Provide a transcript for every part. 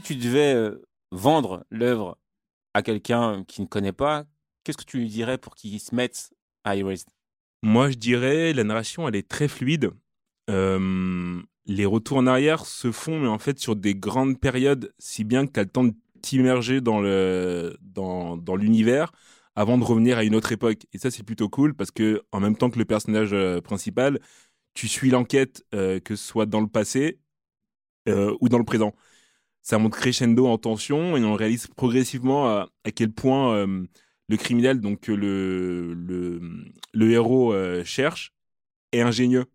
tu devais euh, vendre l'œuvre à quelqu'un qui ne connaît pas, qu'est-ce que tu lui dirais pour qu'il se mette à Erased Moi, je dirais, la narration, elle est très fluide. Les retours en arrière se font, mais en fait, sur des grandes périodes, si bien que tu as le temps de t'immerger dans dans, l'univers avant de revenir à une autre époque. Et ça, c'est plutôt cool parce que en même temps que le personnage euh, principal, tu suis l'enquête, euh, que ce soit dans le passé ou dans le présent. Ça monte crescendo en tension et on réalise progressivement à, à quel point euh, le criminel, donc le, le, héros euh, cherche, est ingénieux.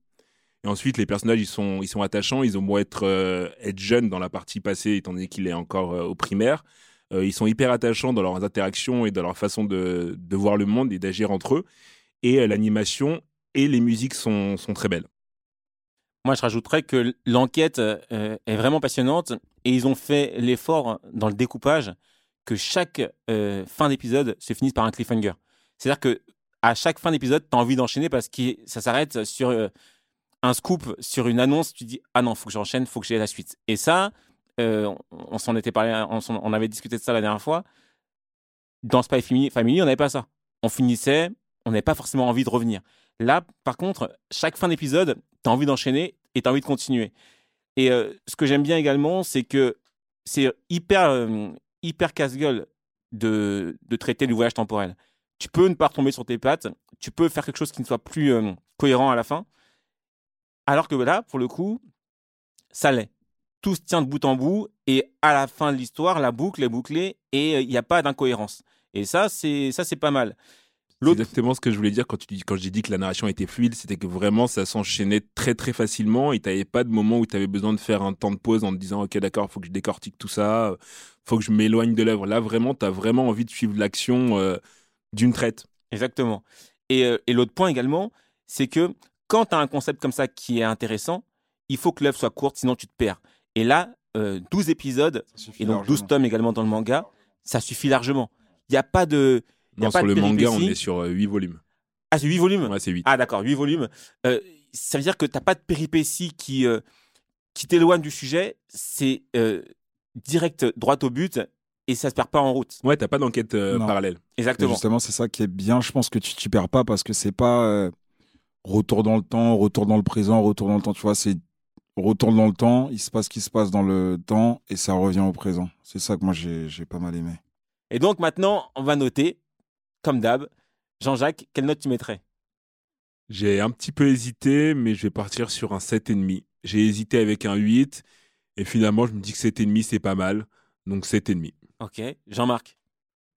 Et ensuite, les personnages, ils sont, ils sont attachants. Ils ont beau être, euh, être jeunes dans la partie passée, étant donné qu'il est encore euh, au primaire. Euh, ils sont hyper attachants dans leurs interactions et dans leur façon de, de voir le monde et d'agir entre eux. Et euh, l'animation et les musiques sont, sont très belles. Moi, je rajouterais que l'enquête euh, est vraiment passionnante et ils ont fait l'effort dans le découpage que chaque euh, fin d'épisode se finisse par un cliffhanger. C'est-à-dire que à chaque fin d'épisode, tu as envie d'enchaîner parce que ça s'arrête sur euh, un scoop, sur une annonce. Tu dis ah non, faut que j'enchaîne, faut que j'ai la suite. Et ça, on, s'en était parlé, on, on avait discuté de ça la dernière fois. Dans Spy Family on n'avait pas ça. On finissait, on n'avait pas forcément envie de revenir. Là, par contre, chaque fin d'épisode, tu as envie d'enchaîner et tu as envie de continuer. Et euh, ce que j'aime bien également, c'est que c'est hyper, euh, hyper casse-gueule de, de traiter le voyage temporel. Tu peux ne pas retomber sur tes pattes, tu peux faire quelque chose qui ne soit plus euh, cohérent à la fin. Alors que là, pour le coup, ça l'est. Tout se tient de bout en bout et à la fin de l'histoire, la boucle est bouclée et euh, il n'y a pas d'incohérence. Et ça, c'est ça, c'est pas mal. C'est L'autre- exactement ce que je voulais dire quand, tu dis, quand j'ai dit que la narration était fluide, c'était que vraiment ça s'enchaînait très très facilement et tu n'avais pas de moment où tu avais besoin de faire un temps de pause en te disant ok d'accord, faut que je décortique tout ça, faut que je m'éloigne de l'œuvre. Là vraiment, tu as vraiment envie de suivre l'action euh, d'une traite. Exactement. Et, euh, et l'autre point également, c'est que quand tu as un concept comme ça qui est intéressant, il faut que l'œuvre soit courte, sinon tu te perds. Et là, euh, 12 épisodes, et donc 12 tomes également dans le manga, ça suffit largement. Il n'y a pas de. Non, sur le manga, on est sur 8 volumes. Ah, c'est 8 volumes? Ouais, c'est 8. Ah, d'accord, 8 volumes. Euh, ça veut dire que tu n'as pas de péripéties qui, euh, qui t'éloignent du sujet. C'est euh, direct, droit au but, et ça se perd pas en route. Ouais, t'as pas d'enquête euh, parallèle. Et Exactement. justement, c'est ça qui est bien. Je pense que tu t'y perds pas parce que c'est pas euh, retour dans le temps, retour dans le présent, retour dans le temps. Tu vois, c'est retour dans le temps, il se passe ce qui se passe dans le temps et ça revient au présent. C'est ça que moi j'ai j'ai pas mal aimé. Et donc maintenant, on va noter, comme d'hab. Jean-Jacques, quelle note tu mettrais? J'ai un petit peu hésité, mais je vais partir sur un 7,5. J'ai hésité avec un 8, et finalement, je me dis que 7,5, c'est pas mal. Donc 7,5. Ok. Jean-Marc?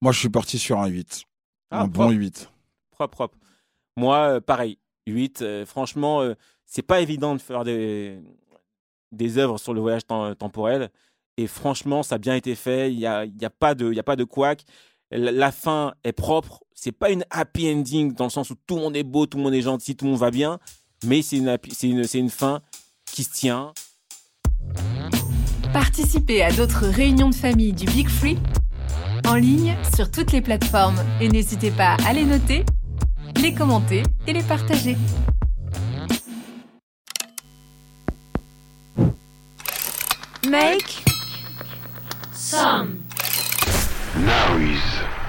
Moi, je suis parti sur un 8. Ah, un bon propre. 8. Propre, propre. Moi, euh, pareil. 8. euh, franchement, euh, c'est pas évident de faire des, des œuvres sur le voyage tem- temporel. Et franchement, ça a bien été fait. Il n'y a, il y a pas de, il y a pas de couac. La, fin est propre. C'est pas une happy ending dans le sens où tout le monde est beau, tout le monde est gentil, tout le monde va bien. Mais c'est une, fin qui se tient. Participez à d'autres réunions de famille du Big Free en ligne sur toutes les plateformes et n'hésitez pas à les noter, les commenter et les partager. Make Now he's